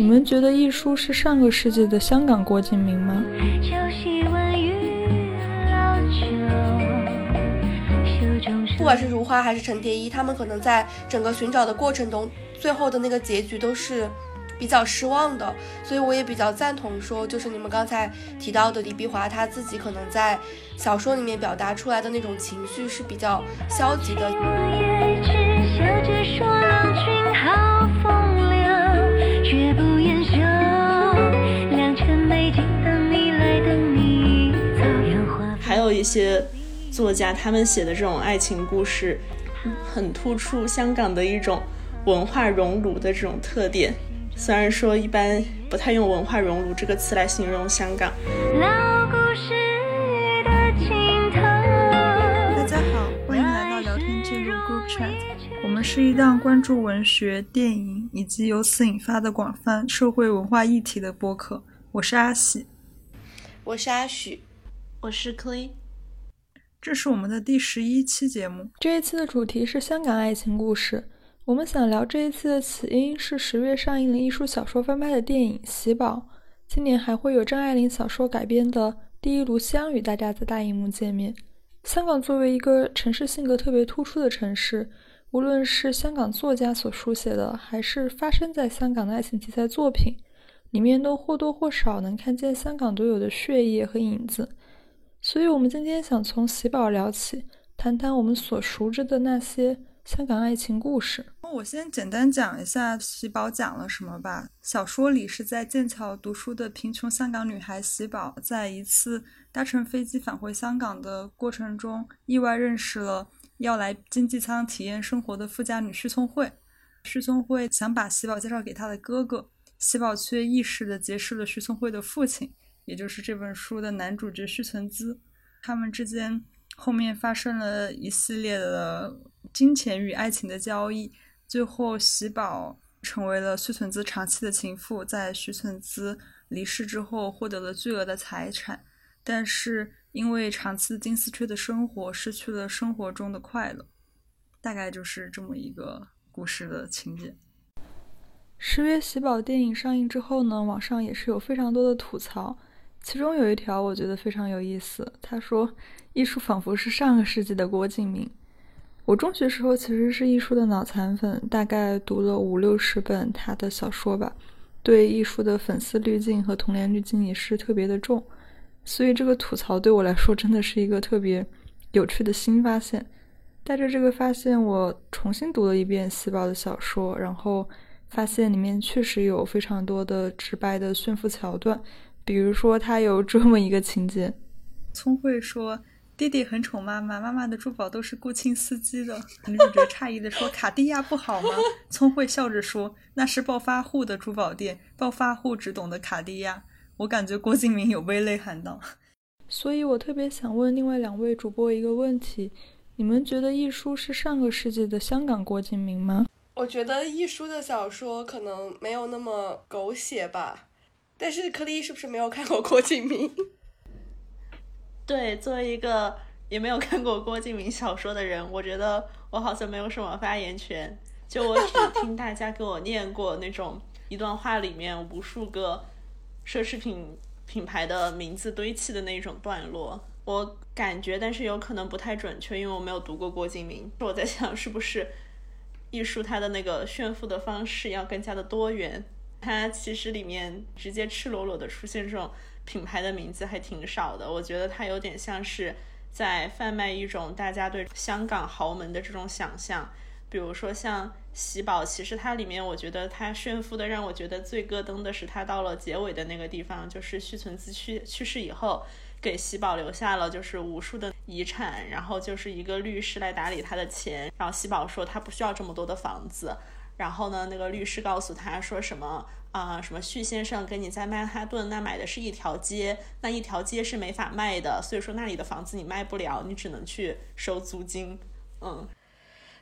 你们觉得亦舒是上个世纪的香港郭敬明吗？不管是如花还是陈蝶衣，他们可能在整个寻找的过程中，最后的那个结局都是比较失望的。所以我也比较赞同说，就是你们刚才提到的李碧华他自己可能在小说里面表达出来的那种情绪是比较消极的。还有一些作家，他们写的这种爱情故事，很突出香港的一种文化熔炉的这种特点。虽然说一般不太用“文化熔炉”这个词来形容香港。大家好，欢迎来到聊天记录 Group Chat。我们是一档关注文学、电影以及由此引发的广泛社会文化议题的播客。我是阿喜，我是阿许。我是 Clay，这是我们的第十一期节目。这一期的主题是香港爱情故事。我们想聊这一期的起因是十月上映的艺术小说翻拍的电影《喜宝》，今年还会有张爱玲小说改编的《第一炉香》与大家在大荧幕见面。香港作为一个城市性格特别突出的城市，无论是香港作家所书写的，还是发生在香港的爱情题材作品，里面都或多或少能看见香港独有的血液和影子。所以，我们今天想从喜宝聊起，谈谈我们所熟知的那些香港爱情故事。我先简单讲一下喜宝讲了什么吧。小说里是在剑桥读书的贫穷香港女孩喜宝，在一次搭乘飞机返回香港的过程中，意外认识了要来经济舱体验生活的富家女徐聪慧。徐聪慧想把喜宝介绍给她的哥哥，喜宝却意识的结识了徐聪慧的父亲。也就是这本书的男主角徐存姿，他们之间后面发生了一系列的金钱与爱情的交易，最后喜宝成为了徐存姿长期的情妇，在徐存姿离世之后获得了巨额的财产，但是因为长期金丝雀的生活，失去了生活中的快乐，大概就是这么一个故事的情节。十月喜宝电影上映之后呢，网上也是有非常多的吐槽。其中有一条我觉得非常有意思，他说：“艺术仿佛是上个世纪的郭敬明。”我中学时候其实是艺术的脑残粉，大概读了五六十本他的小说吧，对艺术的粉丝滤镜和童年滤镜也是特别的重，所以这个吐槽对我来说真的是一个特别有趣的新发现。带着这个发现，我重新读了一遍细胞的小说，然后发现里面确实有非常多的直白的炫富桥段。比如说，他有这么一个情节：聪慧说弟弟很宠妈妈，妈妈的珠宝都是顾庆司机的。女主角诧异的说：“卡地亚不好吗？”聪慧笑着说：“那是暴发户的珠宝店，暴发户只懂得卡地亚。”我感觉郭敬明有被内涵到。所以我特别想问另外两位主播一个问题：你们觉得亦舒是上个世纪的香港郭敬明吗？我觉得亦舒的小说可能没有那么狗血吧。但是柯丽是不是没有看过郭敬明？对，作为一个也没有看过郭敬明小说的人，我觉得我好像没有什么发言权。就我只听大家给我念过那种一段话里面无数个奢侈品品牌的名字堆砌的那种段落，我感觉，但是有可能不太准确，因为我没有读过郭敬明。我在想，是不是艺术它的那个炫富的方式要更加的多元？它其实里面直接赤裸裸的出现这种品牌的名字还挺少的，我觉得它有点像是在贩卖一种大家对香港豪门的这种想象。比如说像喜宝，其实它里面我觉得它炫富的让我觉得最咯噔的是，它到了结尾的那个地方，就是徐存姿去去世以后，给喜宝留下了就是无数的遗产，然后就是一个律师来打理他的钱，然后喜宝说他不需要这么多的房子。然后呢，那个律师告诉他说什么啊？什么徐先生跟你在曼哈顿那买的是一条街，那一条街是没法卖的，所以说那里的房子你卖不了，你只能去收租金。嗯，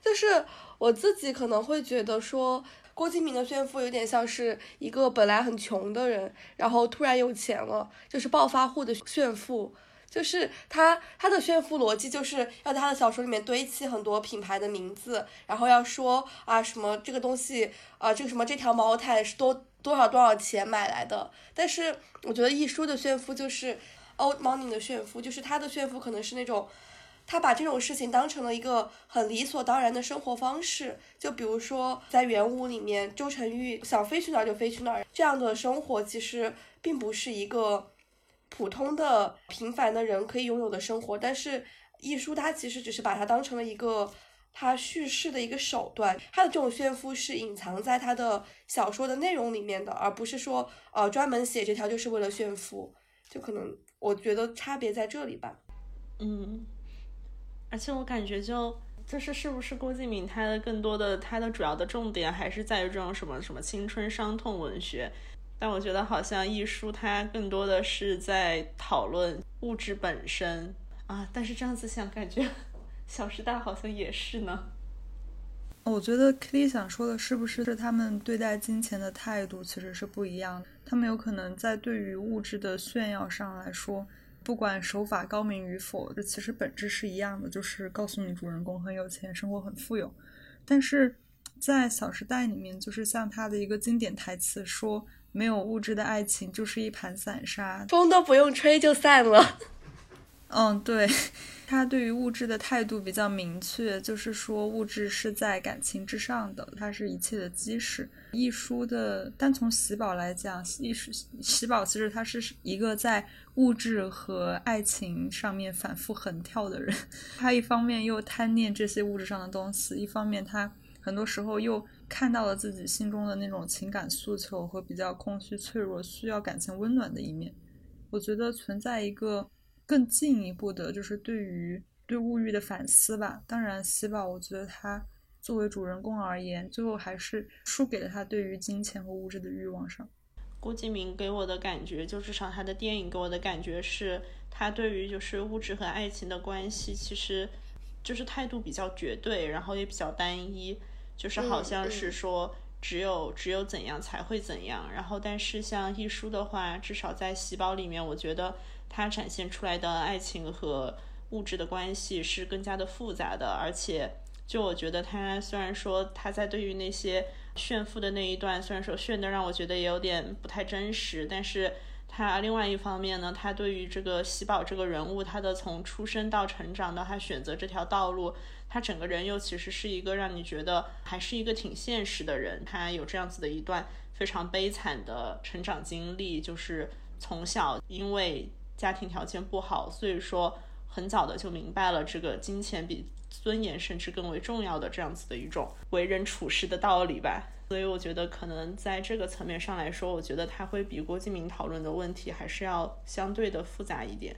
就是我自己可能会觉得说，郭敬明的炫富有点像是一个本来很穷的人，然后突然有钱了，就是暴发户的炫富。就是他他的炫富逻辑，就是要在他的小说里面堆砌很多品牌的名字，然后要说啊什么这个东西啊这个什么这条毛毯是多多少多少钱买来的。但是我觉得一书的炫富就是 old money 的炫富，就是他的炫富可能是那种。他把这种事情当成了一个很理所当然的生活方式，就比如说在圆舞里面，周成玉想飞去哪儿就飞去哪儿，这样的生活其实并不是一个普通的平凡的人可以拥有的生活。但是艺术它其实只是把它当成了一个他叙事的一个手段，他的这种炫富是隐藏在他的小说的内容里面的，而不是说呃专门写这条就是为了炫富，就可能我觉得差别在这里吧。嗯。而且我感觉就就是是不是郭敬明他的更多的他的主要的重点还是在于这种什么什么青春伤痛文学，但我觉得好像艺术它更多的是在讨论物质本身啊。但是这样子想，感觉 《小时代》好像也是呢。我觉得 Kitty 想说的是不是是他们对待金钱的态度其实是不一样的？他们有可能在对于物质的炫耀上来说。不管手法高明与否，这其实本质是一样的，就是告诉你主人公很有钱，生活很富有。但是在《小时代》里面，就是像他的一个经典台词说：“没有物质的爱情就是一盘散沙，风都不用吹就散了。”嗯，对。他对于物质的态度比较明确，就是说物质是在感情之上的，它是一切的基石。一书的单从喜宝来讲，喜喜宝其实他是一个在物质和爱情上面反复横跳的人。他一方面又贪念这些物质上的东西，一方面他很多时候又看到了自己心中的那种情感诉求和比较空虚、脆弱、需要感情温暖的一面。我觉得存在一个。更进一步的，就是对于对物欲的反思吧。当然，希宝，我觉得他作为主人公而言，最后还是输给了他对于金钱和物质的欲望上。郭敬明给我的感觉，就至少他的电影给我的感觉是，他对于就是物质和爱情的关系，其实就是态度比较绝对，然后也比较单一，就是好像是说只有只有怎样才会怎样。然后，但是像一书的话，至少在喜宝里面，我觉得。它展现出来的爱情和物质的关系是更加的复杂的，而且就我觉得他虽然说他在对于那些炫富的那一段，虽然说炫的让我觉得也有点不太真实，但是他另外一方面呢，他对于这个喜宝这个人物，他的从出生到成长到他选择这条道路，他整个人又其实是一个让你觉得还是一个挺现实的人，他有这样子的一段非常悲惨的成长经历，就是从小因为。家庭条件不好，所以说很早的就明白了这个金钱比尊严甚至更为重要的这样子的一种为人处事的道理吧。所以我觉得可能在这个层面上来说，我觉得他会比郭敬明讨论的问题还是要相对的复杂一点。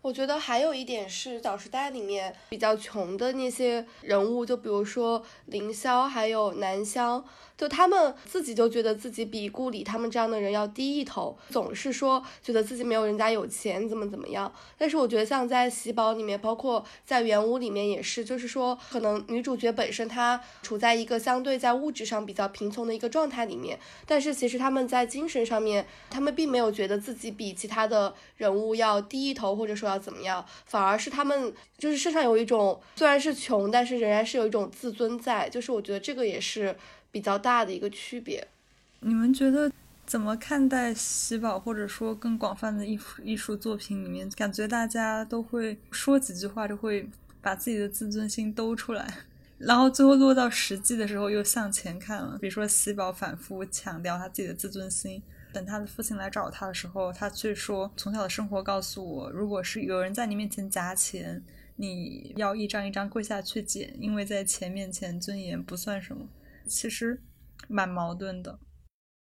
我觉得还有一点是《小时代》里面比较穷的那些人物，就比如说凌霄还有南湘。就他们自己就觉得自己比顾里他们这样的人要低一头，总是说觉得自己没有人家有钱，怎么怎么样。但是我觉得像在喜宝里面，包括在原屋里面也是，就是说可能女主角本身她处在一个相对在物质上比较贫穷的一个状态里面，但是其实他们在精神上面，他们并没有觉得自己比其他的人物要低一头，或者说要怎么样，反而是他们就是身上有一种虽然是穷，但是仍然是有一种自尊在，就是我觉得这个也是。比较大的一个区别，你们觉得怎么看待喜宝，或者说更广泛的艺术艺术作品里面，感觉大家都会说几句话就会把自己的自尊心兜出来，然后最后落到实际的时候又向前看了。比如说喜宝反复强调他自己的自尊心，等他的父亲来找他的时候，他却说从小的生活告诉我，如果是有人在你面前夹钱，你要一张一张跪下去捡，因为在钱面前尊严不算什么。其实蛮矛盾的。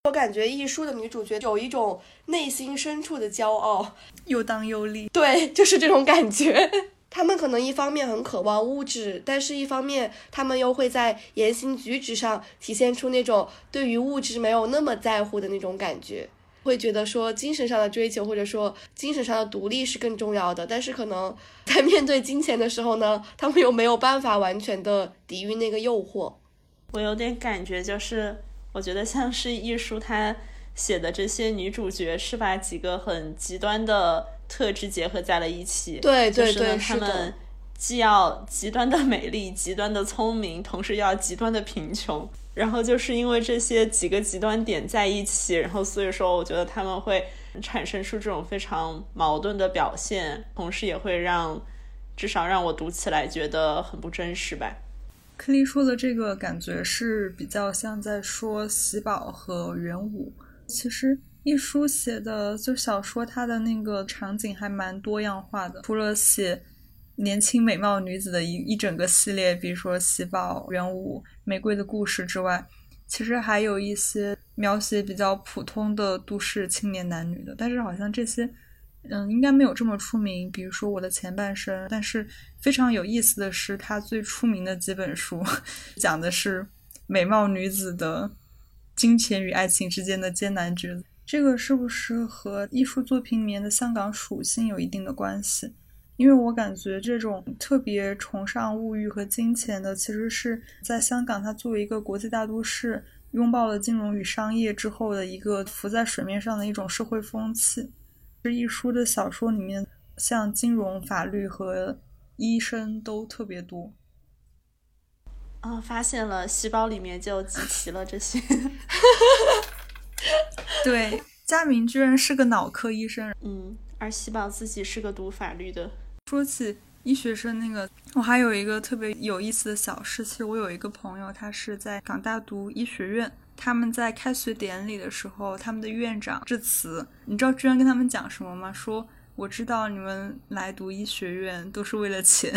我感觉艺术的女主角有一种内心深处的骄傲，又当又立。对，就是这种感觉。他们可能一方面很渴望物质，但是一方面他们又会在言行举止上体现出那种对于物质没有那么在乎的那种感觉。会觉得说精神上的追求或者说精神上的独立是更重要的，但是可能在面对金钱的时候呢，他们又没有办法完全的抵御那个诱惑。我有点感觉，就是我觉得像是艺术，他写的这些女主角是把几个很极端的特质结合在了一起。对对对，他们既要极端的美丽、极端的聪明，同时又要极端的贫穷。然后就是因为这些几个极端点在一起，然后所以说我觉得他们会产生出这种非常矛盾的表现，同时也会让至少让我读起来觉得很不真实吧。克利说的这个感觉是比较像在说喜宝和元武。其实一书写的就小说，它的那个场景还蛮多样化的，除了写。年轻美貌女子的一一整个系列，比如说喜宝、元武、玫瑰的故事之外，其实还有一些描写比较普通的都市青年男女的，但是好像这些，嗯，应该没有这么出名。比如说我的前半生，但是非常有意思的是，他最出名的几本书，讲的是美貌女子的金钱与爱情之间的艰难抉择。这个是不是和艺术作品里面的香港属性有一定的关系？因为我感觉这种特别崇尚物欲和金钱的，其实是在香港，它作为一个国际大都市，拥抱了金融与商业之后的一个浮在水面上的一种社会风气。这一书的小说里面，像金融、法律和医生都特别多。啊，发现了细胞里面就集齐了这些。对，佳明居然是个脑科医生。嗯，而细胞自己是个读法律的。说起医学生那个，我还有一个特别有意思的小事。其实我有一个朋友，他是在港大读医学院。他们在开学典礼的时候，他们的院长致辞，你知道居然跟他们讲什么吗？说我知道你们来读医学院都是为了钱。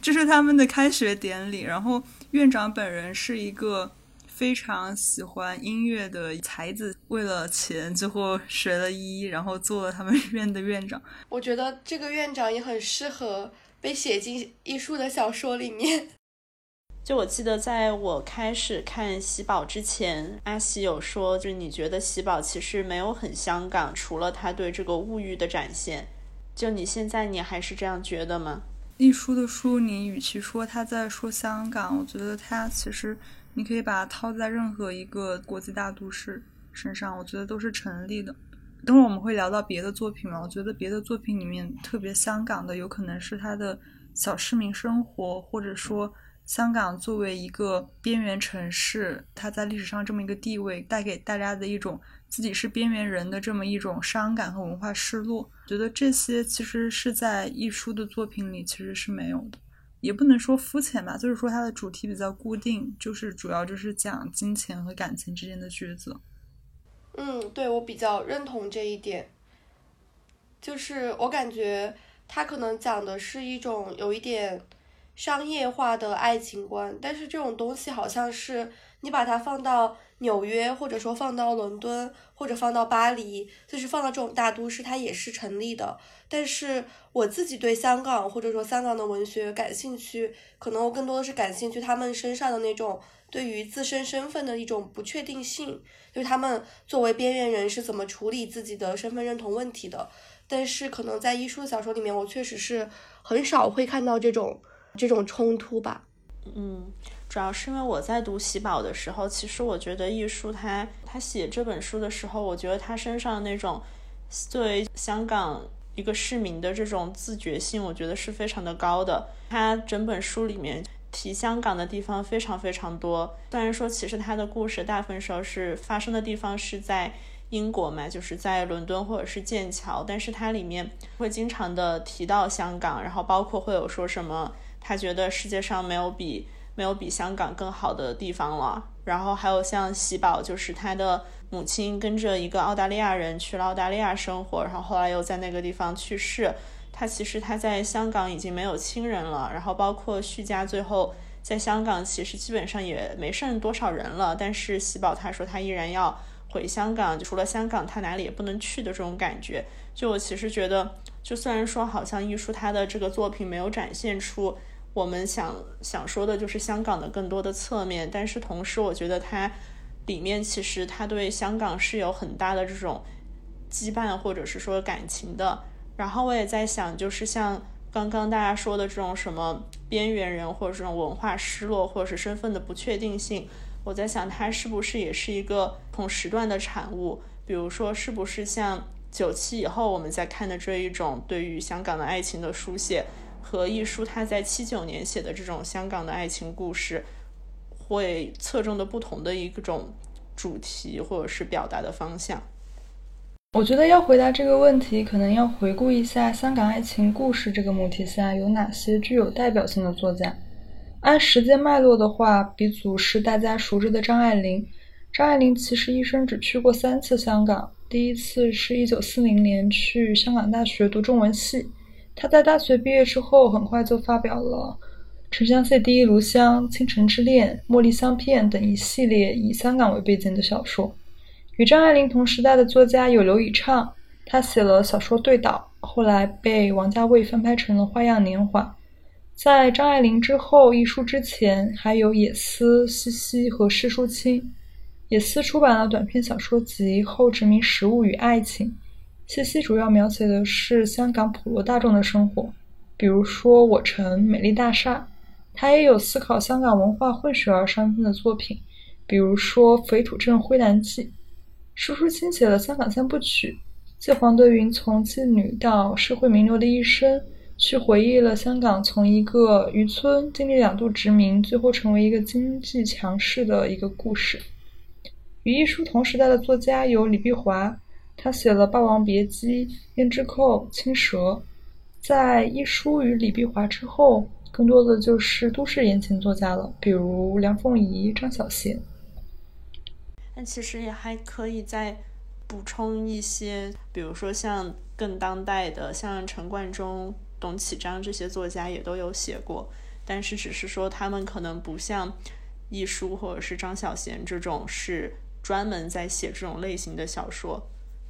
这是他们的开学典礼，然后院长本人是一个。非常喜欢音乐的才子，为了钱，最后学了医，然后做了他们 院的院长。我觉得这个院长也很适合被写进艺术的小说里面。就我记得，在我开始看喜宝之前，阿喜有说，就是你觉得喜宝其实没有很香港，除了他对这个物欲的展现。就你现在，你还是这样觉得吗？一书的书，你与其说他在说香港，我觉得他其实。你可以把它套在任何一个国际大都市身上，我觉得都是成立的。等会儿我们会聊到别的作品嘛？我觉得别的作品里面特别香港的，有可能是他的小市民生活，或者说香港作为一个边缘城市，它在历史上这么一个地位，带给大家的一种自己是边缘人的这么一种伤感和文化失落。觉得这些其实是在艺术的作品里其实是没有的。也不能说肤浅吧，就是说它的主题比较固定，就是主要就是讲金钱和感情之间的抉择。嗯，对我比较认同这一点。就是我感觉它可能讲的是一种有一点商业化的爱情观，但是这种东西好像是你把它放到。纽约，或者说放到伦敦，或者放到巴黎，就是放到这种大都市，它也是成立的。但是我自己对香港或者说香港的文学感兴趣，可能我更多的是感兴趣他们身上的那种对于自身身份的一种不确定性，就是他们作为边缘人是怎么处理自己的身份认同问题的。但是可能在艺术小说里面，我确实是很少会看到这种这种冲突吧。嗯。主要是因为我在读喜宝的时候，其实我觉得艺术他他写这本书的时候，我觉得他身上那种作为香港一个市民的这种自觉性，我觉得是非常的高的。他整本书里面提香港的地方非常非常多，虽然说其实他的故事大部分时候是发生的地方是在英国嘛，就是在伦敦或者是剑桥，但是它里面会经常的提到香港，然后包括会有说什么他觉得世界上没有比。没有比香港更好的地方了。然后还有像喜宝，就是他的母亲跟着一个澳大利亚人去了澳大利亚生活，然后后来又在那个地方去世。他其实他在香港已经没有亲人了。然后包括徐家最后在香港其实基本上也没剩多少人了。但是喜宝他说他依然要回香港，除了香港他哪里也不能去的这种感觉。就我其实觉得，就虽然说好像艺术他的这个作品没有展现出。我们想想说的就是香港的更多的侧面，但是同时我觉得它里面其实它对香港是有很大的这种羁绊或者是说感情的。然后我也在想，就是像刚刚大家说的这种什么边缘人或者这种文化失落或者是身份的不确定性，我在想它是不是也是一个同时段的产物？比如说是不是像九七以后我们在看的这一种对于香港的爱情的书写，和一书他在七九年写的这种香港的爱情故事，会侧重的不同的一种主题或者是表达的方向。我觉得要回答这个问题，可能要回顾一下香港爱情故事这个母题下有哪些具有代表性的作家。按时间脉络的话，鼻祖是大家熟知的张爱玲。张爱玲其实一生只去过三次香港，第一次是一九四零年去香港大学读中文系。他在大学毕业之后，很快就发表了《沉香屑第一炉香》《倾城之恋》《茉莉香片》等一系列以香港为背景的小说。与张爱玲同时代的作家有刘以畅，他写了小说《对倒》，后来被王家卫翻拍成了《花样年华》。在张爱玲之后，一书之前还有野思、西西和施淑清。野思出版了短篇小说集《后殖民食物与爱情》，西西主要描写的是香港普罗大众的生活，比如说《我城》《美丽大厦》。他也有思考香港文化混血而上分的作品，比如说《肥土镇灰蓝记》。舒淑清写了《香港三部曲》，借黄德云从妓女到社会名流的一生，去回忆了香港从一个渔村经历两度殖民，最后成为一个经济强势的一个故事。与一书同时代的作家有李碧华，他写了《霸王别姬》《胭脂扣》《青蛇》。在一书与李碧华之后，更多的就是都市言情作家了，比如梁凤仪、张小娴。但其实也还可以再补充一些，比如说像更当代的，像陈冠中、董启章这些作家也都有写过，但是只是说他们可能不像一书或者是张小娴这种是专门在写这种类型的小说。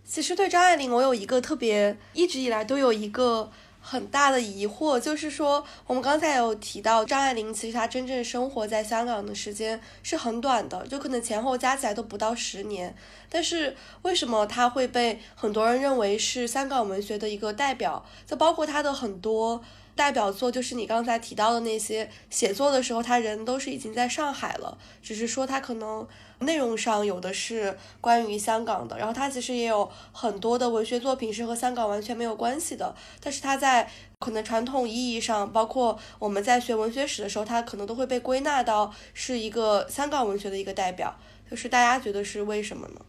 其实对张爱玲，我有一个特别一直以来都有一个。很大的疑惑就是说，我们刚才有提到张爱玲，其实她真正生活在香港的时间是很短的，就可能前后加起来都不到十年。但是为什么她会被很多人认为是香港文学的一个代表？就包括她的很多代表作，就是你刚才提到的那些写作的时候，他人都是已经在上海了，只是说他可能。内容上有的是关于香港的，然后他其实也有很多的文学作品是和香港完全没有关系的，但是他在可能传统意义上，包括我们在学文学史的时候，他可能都会被归纳到是一个香港文学的一个代表。就是大家觉得是为什么呢？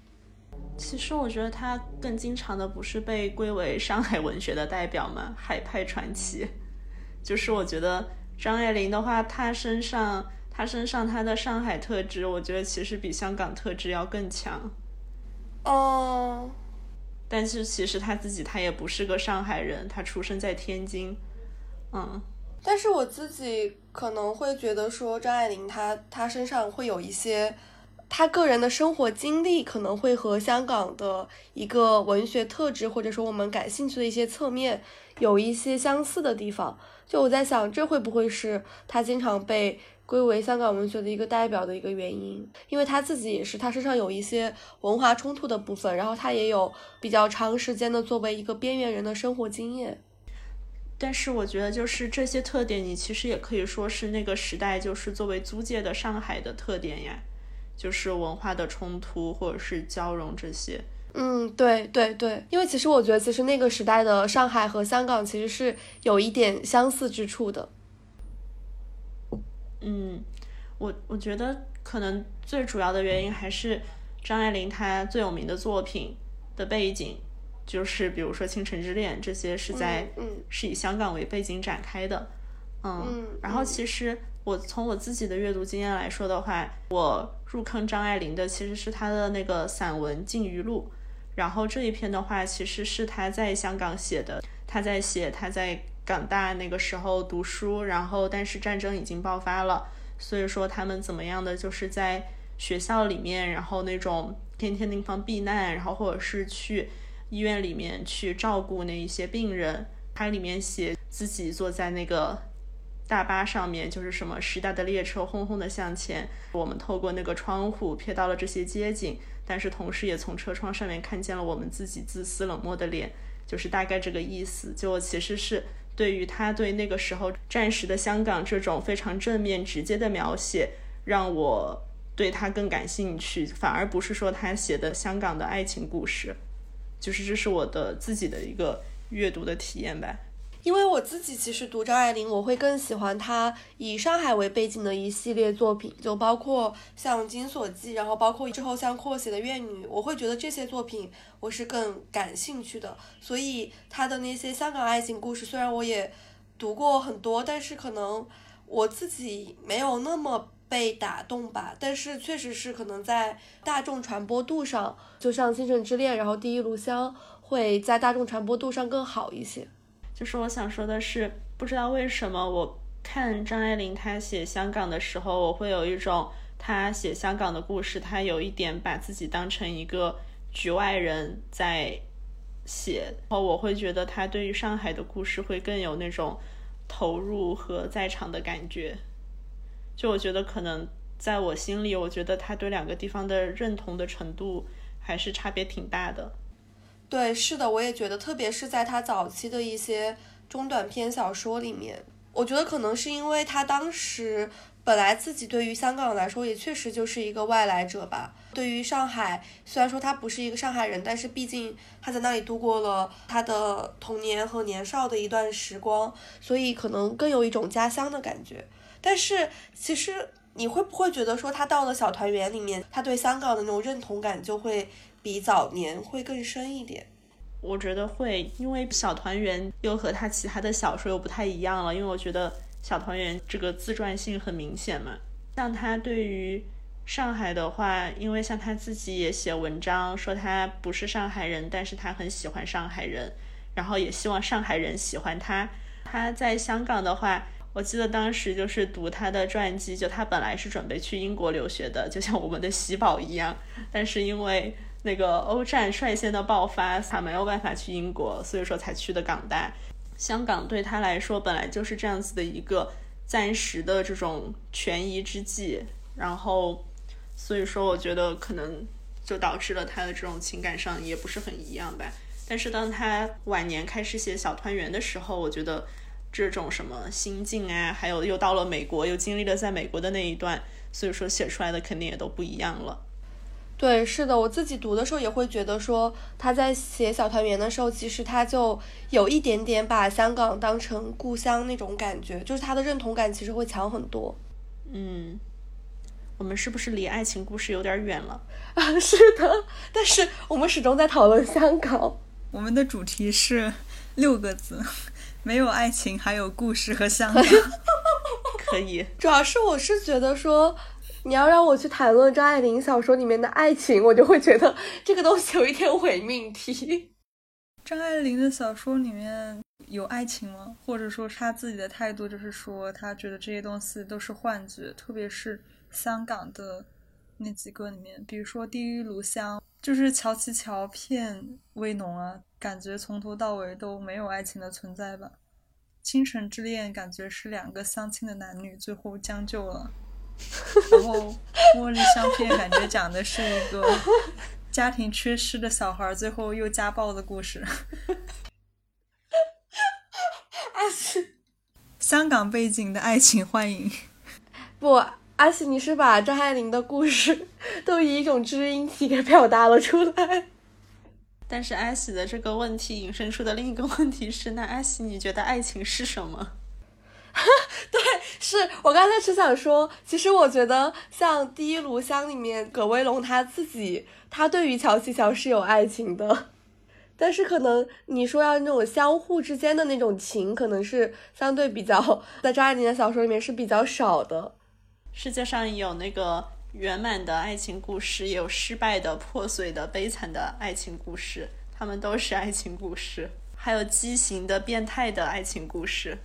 其实我觉得他更经常的不是被归为上海文学的代表吗？海派传奇，就是我觉得张爱玲的话，她身上。他身上他的上海特质，我觉得其实比香港特质要更强。哦，但是其实他自己他也不是个上海人，他出生在天津。嗯，但是我自己可能会觉得说张爱玲她她身上会有一些，她个人的生活经历可能会和香港的一个文学特质或者说我们感兴趣的一些侧面有一些相似的地方。就我在想，这会不会是她经常被。归为香港文学的一个代表的一个原因，因为他自己也是，他身上有一些文化冲突的部分，然后他也有比较长时间的作为一个边缘人的生活经验。但是我觉得，就是这些特点，你其实也可以说是那个时代，就是作为租界的上海的特点呀，就是文化的冲突或者是交融这些。嗯，对对对，因为其实我觉得，其实那个时代的上海和香港其实是有一点相似之处的。嗯，我我觉得可能最主要的原因还是张爱玲她最有名的作品的背景，就是比如说《倾城之恋》这些是在是以香港为背景展开的。嗯，然后其实我从我自己的阅读经验来说的话，我入坑张爱玲的其实是她的那个散文《烬鱼录》，然后这一篇的话其实是她在香港写的，她在写她在。港大那个时候读书，然后但是战争已经爆发了，所以说他们怎么样的就是在学校里面，然后那种天天地方避难，然后或者是去医院里面去照顾那一些病人。它里面写自己坐在那个大巴上面，就是什么时代的列车轰轰的向前，我们透过那个窗户瞥到了这些街景，但是同时也从车窗上面看见了我们自己自私冷漠的脸，就是大概这个意思。就其实是。对于他对那个时候战时的香港这种非常正面直接的描写，让我对他更感兴趣，反而不是说他写的香港的爱情故事。就是这是我的自己的一个阅读的体验吧。因为我自己其实读张爱玲，我会更喜欢她以上海为背景的一系列作品，就包括像《金锁记》，然后包括之后像扩写的《怨女》，我会觉得这些作品我是更感兴趣的。所以她的那些香港爱情故事，虽然我也读过很多，但是可能我自己没有那么被打动吧。但是确实是可能在大众传播度上，就像《倾城之恋》，然后《第一炉香》会在大众传播度上更好一些。就是我想说的是，不知道为什么我看张爱玲她写香港的时候，我会有一种她写香港的故事，她有一点把自己当成一个局外人在写，然后我会觉得她对于上海的故事会更有那种投入和在场的感觉。就我觉得可能在我心里，我觉得她对两个地方的认同的程度还是差别挺大的。对，是的，我也觉得，特别是在他早期的一些中短篇小说里面，我觉得可能是因为他当时本来自己对于香港来说也确实就是一个外来者吧。对于上海，虽然说他不是一个上海人，但是毕竟他在那里度过了他的童年和年少的一段时光，所以可能更有一种家乡的感觉。但是其实你会不会觉得说他到了小团圆里面，他对香港的那种认同感就会？比早年会更深一点，我觉得会，因为小团圆又和他其他的小说又不太一样了。因为我觉得小团圆这个自传性很明显嘛。像他对于上海的话，因为像他自己也写文章说他不是上海人，但是他很喜欢上海人，然后也希望上海人喜欢他。他在香港的话，我记得当时就是读他的传记，就他本来是准备去英国留学的，就像我们的喜宝一样，但是因为。那个欧战率先的爆发，他没有办法去英国，所以说才去的港大。香港对他来说本来就是这样子的一个暂时的这种权宜之计，然后所以说我觉得可能就导致了他的这种情感上也不是很一样吧。但是当他晚年开始写小团圆的时候，我觉得这种什么心境啊，还有又到了美国，又经历了在美国的那一段，所以说写出来的肯定也都不一样了。对，是的，我自己读的时候也会觉得说，他在写小团圆的时候，其实他就有一点点把香港当成故乡那种感觉，就是他的认同感其实会强很多。嗯，我们是不是离爱情故事有点远了？啊，是的，但是我们始终在讨论香港。我们的主题是六个字：没有爱情，还有故事和香港。可以，主要是我是觉得说。你要让我去谈论张爱玲小说里面的爱情，我就会觉得这个东西有一点伪命题。张爱玲的小说里面有爱情吗？或者说她自己的态度就是说，她觉得这些东西都是幻觉，特别是香港的那几个里面，比如说《地狱炉香》，就是乔琪乔骗威农啊，感觉从头到尾都没有爱情的存在吧。《倾城之恋》感觉是两个相亲的男女最后将就了。然后，茉莉香片感觉讲的是一个家庭缺失的小孩，最后又家暴的故事。阿西，香港背景的爱情欢迎。不，阿西，你是把张爱玲的故事都以一种知音体给表达了出来。但是阿喜的这个问题引申出的另一个问题是：那阿喜，你觉得爱情是什么？对，是我刚才只想说，其实我觉得像《第一炉香》里面葛威龙他自己，他对于乔琪乔是有爱情的，但是可能你说要那种相互之间的那种情，可能是相对比较在张爱玲的小说里面是比较少的。世界上有那个圆满的爱情故事，也有失败的、破碎的、悲惨的爱情故事，他们都是爱情故事，还有畸形的、变态的爱情故事。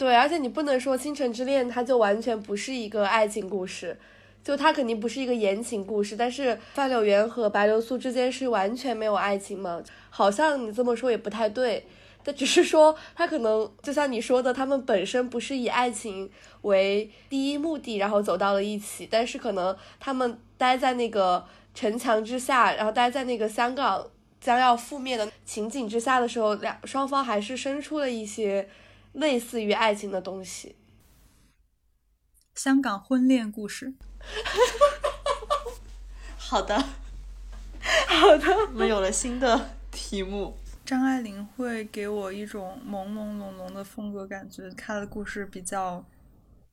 对，而且你不能说《倾城之恋》它就完全不是一个爱情故事，就它肯定不是一个言情故事。但是范柳园和白流苏之间是完全没有爱情吗？好像你这么说也不太对。但只是说，他可能就像你说的，他们本身不是以爱情为第一目的，然后走到了一起。但是可能他们待在那个城墙之下，然后待在那个香港将要覆灭的情景之下的时候，两双方还是生出了一些。类似于爱情的东西，香港婚恋故事。好的，好的，我们有了新的题目。张爱玲会给我一种朦朦胧胧的风格感觉，她的故事比较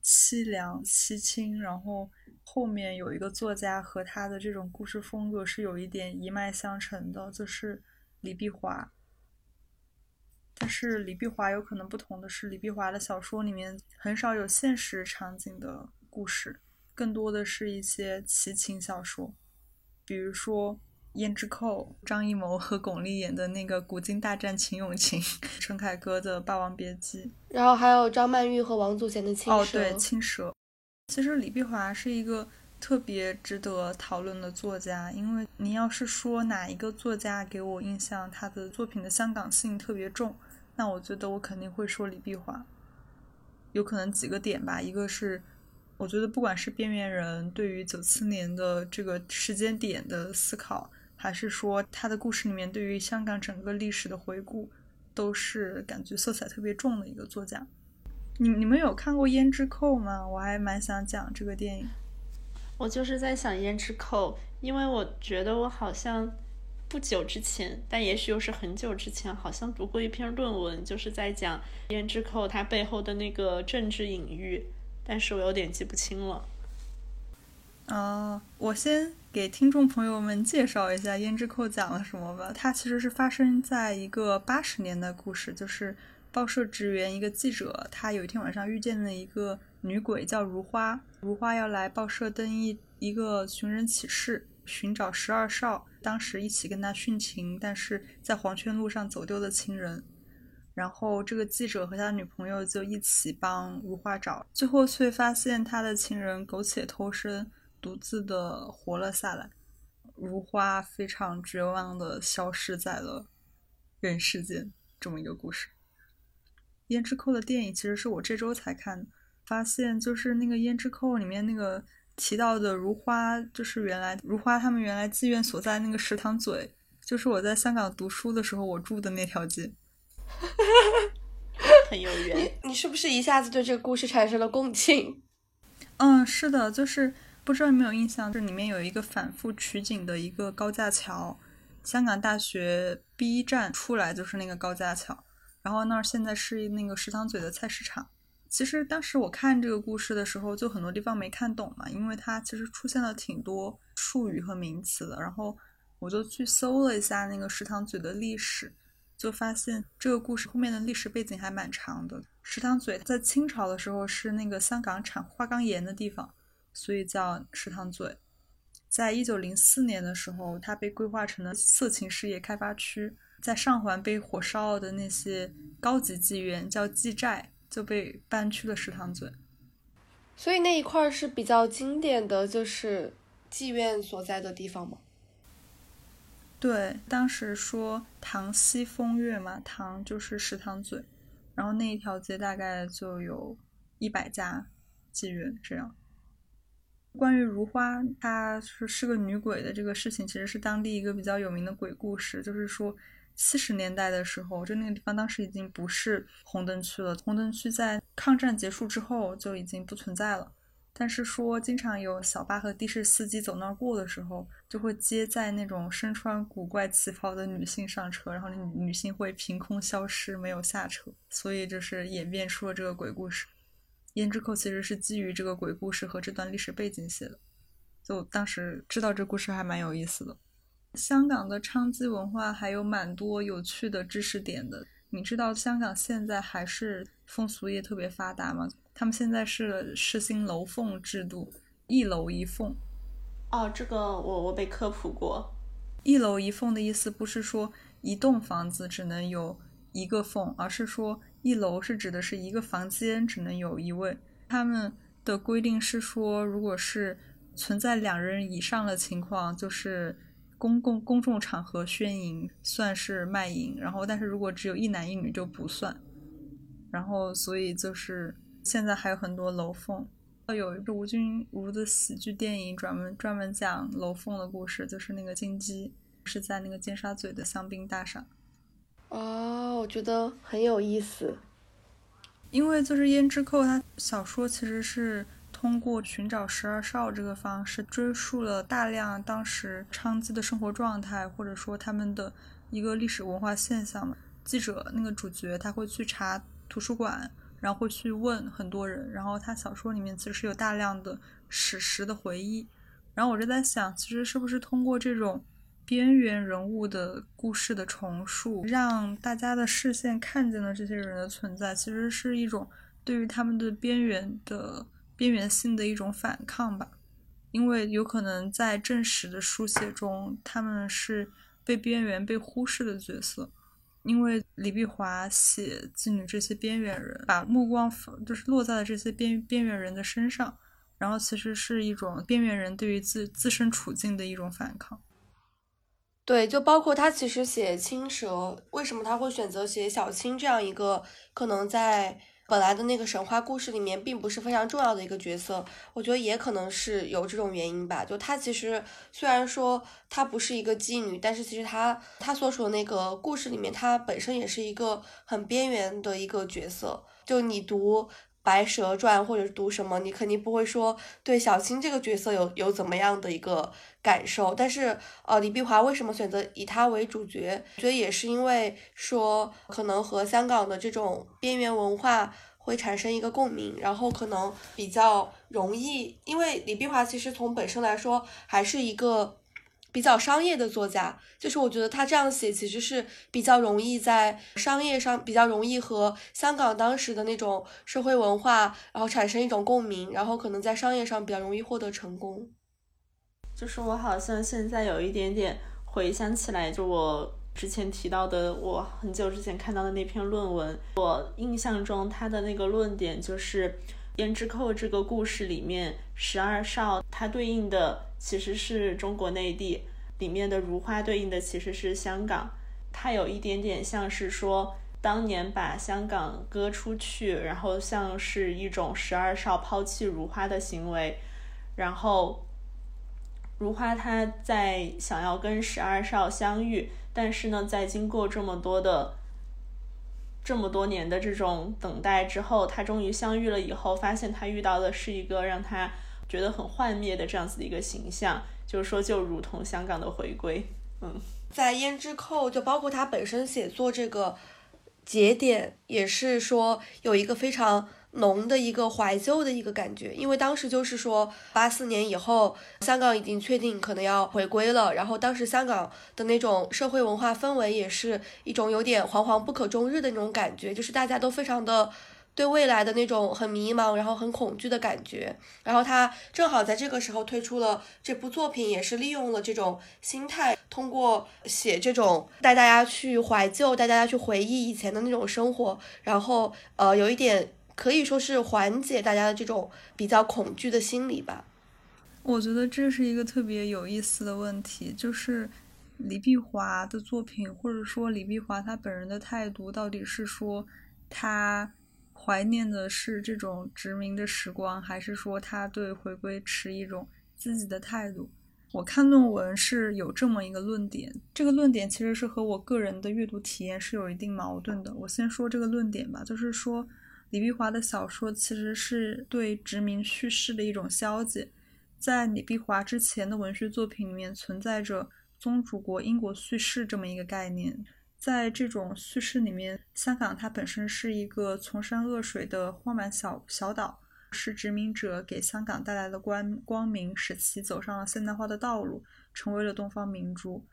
凄凉凄清，然后后面有一个作家和她的这种故事风格是有一点一脉相承的，就是李碧华。但是李碧华有可能不同的是，李碧华的小说里面很少有现实场景的故事，更多的是一些奇情小说，比如说。胭脂扣，张艺谋和巩俐演的那个《古今大战秦俑情》，陈凯歌的《霸王别姬》，然后还有张曼玉和王祖贤的《青蛇》。哦，对，《青蛇》。其实李碧华是一个特别值得讨论的作家，因为你要是说哪一个作家给我印象，他的作品的香港性特别重，那我觉得我肯定会说李碧华。有可能几个点吧，一个是我觉得不管是边缘人对于九七年的这个时间点的思考。还是说他的故事里面对于香港整个历史的回顾，都是感觉色彩特别重的一个作家。你你们有看过《胭脂扣》吗？我还蛮想讲这个电影。我就是在想《胭脂扣》，因为我觉得我好像不久之前，但也许又是很久之前，好像读过一篇论文，就是在讲《胭脂扣》它背后的那个政治隐喻，但是我有点记不清了。哦，我先给听众朋友们介绍一下《胭脂扣》讲了什么吧。它其实是发生在一个八十年的故事，就是报社职员一个记者，他有一天晚上遇见了一个女鬼叫如花，如花要来报社登一一个寻人启事，寻找十二少当时一起跟他殉情，但是在黄泉路上走丢的亲人。然后这个记者和他女朋友就一起帮如花找，最后却发现他的情人苟且偷生。独自的活了下来，如花非常绝望的消失在了人世间，这么一个故事。胭脂扣的电影其实是我这周才看，发现就是那个胭脂扣里面那个提到的如花，就是原来如花他们原来妓院所在那个食堂嘴，就是我在香港读书的时候我住的那条街，很有缘。你是不是一下子对这个故事产生了共情？嗯，是的，就是。不知道有没有印象，这里面有一个反复取景的一个高架桥，香港大学 B 站出来就是那个高架桥，然后那儿现在是那个食堂嘴的菜市场。其实当时我看这个故事的时候，就很多地方没看懂嘛，因为它其实出现了挺多术语和名词的。然后我就去搜了一下那个食堂嘴的历史，就发现这个故事后面的历史背景还蛮长的。食堂嘴在清朝的时候是那个香港产花岗岩的地方。所以叫食堂嘴，在一九零四年的时候，它被规划成了色情事业开发区。在上环被火烧的那些高级妓院叫妓寨，就被搬去了食堂嘴。所以那一块是比较经典的就是妓院所在的地方吗？对，当时说塘西风月嘛，塘就是食堂嘴，然后那一条街大概就有一百家妓院这样。关于如花，她是是个女鬼的这个事情，其实是当地一个比较有名的鬼故事。就是说，七十年代的时候，就那个地方当时已经不是红灯区了。红灯区在抗战结束之后就已经不存在了。但是说，经常有小巴和的士司机走那儿过的时候，就会接载那种身穿古怪旗袍的女性上车，然后那女性会凭空消失，没有下车，所以就是演变出了这个鬼故事。胭脂扣其实是基于这个鬼故事和这段历史背景写的，就当时知道这故事还蛮有意思的。香港的娼妓文化还有蛮多有趣的知识点的。你知道香港现在还是风俗业特别发达吗？他们现在是实行楼凤制度，一楼一凤。哦，这个我我被科普过。一楼一凤的意思不是说一栋房子只能有一个凤，而是说。一楼是指的是一个房间只能有一位，他们的规定是说，如果是存在两人以上的情况，就是公共公众场合宣淫算是卖淫，然后但是如果只有一男一女就不算，然后所以就是现在还有很多楼凤，有一个吴君如的喜剧电影专门专门讲楼凤的故事，就是那个金鸡是在那个尖沙咀的香槟大厦。哦，我觉得很有意思，因为就是《胭脂扣》，它小说其实是通过寻找十二少这个方式，追溯了大量当时娼妓的生活状态，或者说他们的一个历史文化现象嘛。记者那个主角他会去查图书馆，然后会去问很多人，然后他小说里面其实有大量的史实的回忆。然后我就在想，其实是不是通过这种边缘人物的故事的重塑，让大家的视线看见了这些人的存在，其实是一种对于他们的边缘的边缘性的一种反抗吧。因为有可能在正史的书写中，他们是被边缘、被忽视的角色。因为李碧华写妓女这些边缘人，把目光就是落在了这些边边缘人的身上，然后其实是一种边缘人对于自自身处境的一种反抗。对，就包括他其实写青蛇，为什么他会选择写小青这样一个可能在。本来的那个神话故事里面并不是非常重要的一个角色，我觉得也可能是有这种原因吧。就她其实虽然说她不是一个妓女，但是其实她她所处的那个故事里面，她本身也是一个很边缘的一个角色。就你读《白蛇传》或者是读什么，你肯定不会说对小青这个角色有有怎么样的一个感受。但是呃，李碧华为什么选择以她为主角？我觉得也是因为说可能和香港的这种边缘文化。会产生一个共鸣，然后可能比较容易，因为李碧华其实从本身来说还是一个比较商业的作家，就是我觉得他这样写其实是比较容易在商业上比较容易和香港当时的那种社会文化，然后产生一种共鸣，然后可能在商业上比较容易获得成功。就是我好像现在有一点点回想起来，就我。之前提到的，我很久之前看到的那篇论文，我印象中他的那个论点就是《胭脂扣》这个故事里面，十二少它对应的其实是中国内地，里面的如花对应的其实是香港。它有一点点像是说，当年把香港割出去，然后像是一种十二少抛弃如花的行为，然后如花她在想要跟十二少相遇。但是呢，在经过这么多的这么多年的这种等待之后，他终于相遇了以后，发现他遇到的是一个让他觉得很幻灭的这样子的一个形象，就是说，就如同香港的回归。嗯，在胭脂扣，就包括他本身写作这个节点，也是说有一个非常。浓的一个怀旧的一个感觉，因为当时就是说八四年以后，香港已经确定可能要回归了，然后当时香港的那种社会文化氛围也是一种有点惶惶不可终日的那种感觉，就是大家都非常的对未来的那种很迷茫，然后很恐惧的感觉。然后他正好在这个时候推出了这部作品，也是利用了这种心态，通过写这种带大家去怀旧，带大家去回忆以前的那种生活，然后呃有一点。可以说是缓解大家的这种比较恐惧的心理吧。我觉得这是一个特别有意思的问题，就是李碧华的作品，或者说李碧华他本人的态度，到底是说他怀念的是这种殖民的时光，还是说他对回归持一种自己的态度？我看论文是有这么一个论点，这个论点其实是和我个人的阅读体验是有一定矛盾的。我先说这个论点吧，就是说。李碧华的小说其实是对殖民叙事的一种消解，在李碧华之前的文学作品里面存在着宗主国英国叙事这么一个概念，在这种叙事里面，香港它本身是一个从山恶水的荒蛮小小岛，是殖民者给香港带来了光光明，使其走上了现代化的道路，成为了东方明珠，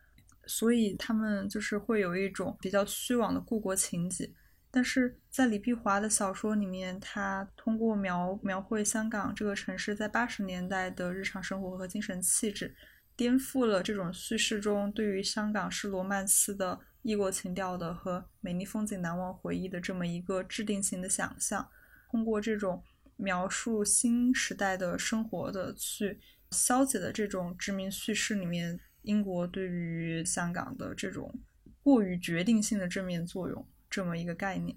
所以他们就是会有一种比较虚妄的故国情节。但是在李碧华的小说里面，他通过描描绘香港这个城市在八十年代的日常生活和精神气质，颠覆了这种叙事中对于香港是罗曼斯的异国情调的和美丽风景难忘回忆的这么一个制定性的想象。通过这种描述新时代的生活的去消解的这种殖民叙事里面，英国对于香港的这种过于决定性的正面作用。这么一个概念，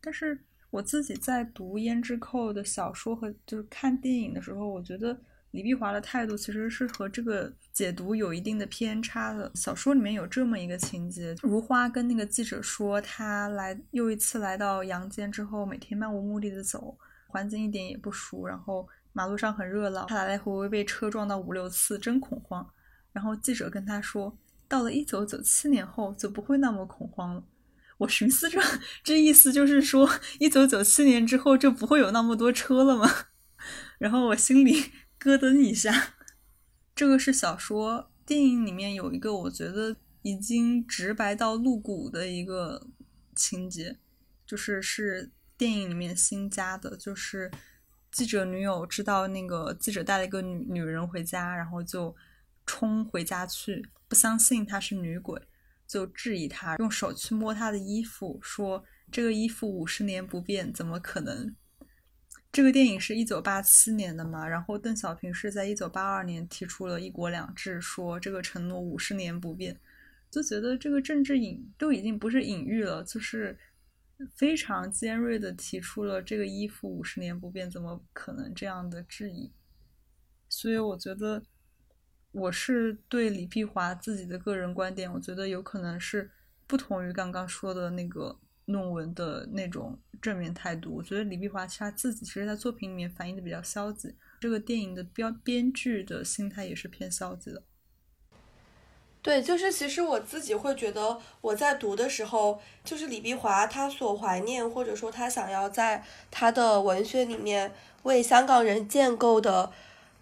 但是我自己在读胭脂扣的小说和就是看电影的时候，我觉得李碧华的态度其实是和这个解读有一定的偏差的。小说里面有这么一个情节：如花跟那个记者说，他来又一次来到阳间之后，每天漫无目的的走，环境一点也不熟，然后马路上很热闹，他来来回回被车撞到五六次，真恐慌。然后记者跟他说：“到了一九九七年后就不会那么恐慌了。我寻思着，这意思就是说，一九九七年之后就不会有那么多车了吗？然后我心里咯噔一下。这个是小说，电影里面有一个我觉得已经直白到露骨的一个情节，就是是电影里面新加的，就是记者女友知道那个记者带了一个女女人回家，然后就冲回家去，不相信她是女鬼。就质疑他，用手去摸他的衣服，说这个衣服五十年不变，怎么可能？这个电影是一九八七年的嘛，然后邓小平是在一九八二年提出了一国两制，说这个承诺五十年不变，就觉得这个政治隐都已经不是隐喻了，就是非常尖锐的提出了这个衣服五十年不变，怎么可能这样的质疑？所以我觉得。我是对李碧华自己的个人观点，我觉得有可能是不同于刚刚说的那个论文的那种正面态度。我觉得李碧华其实他自己其实，在作品里面反映的比较消极，这个电影的编编剧的心态也是偏消极的。对，就是其实我自己会觉得，我在读的时候，就是李碧华他所怀念或者说他想要在他的文学里面为香港人建构的，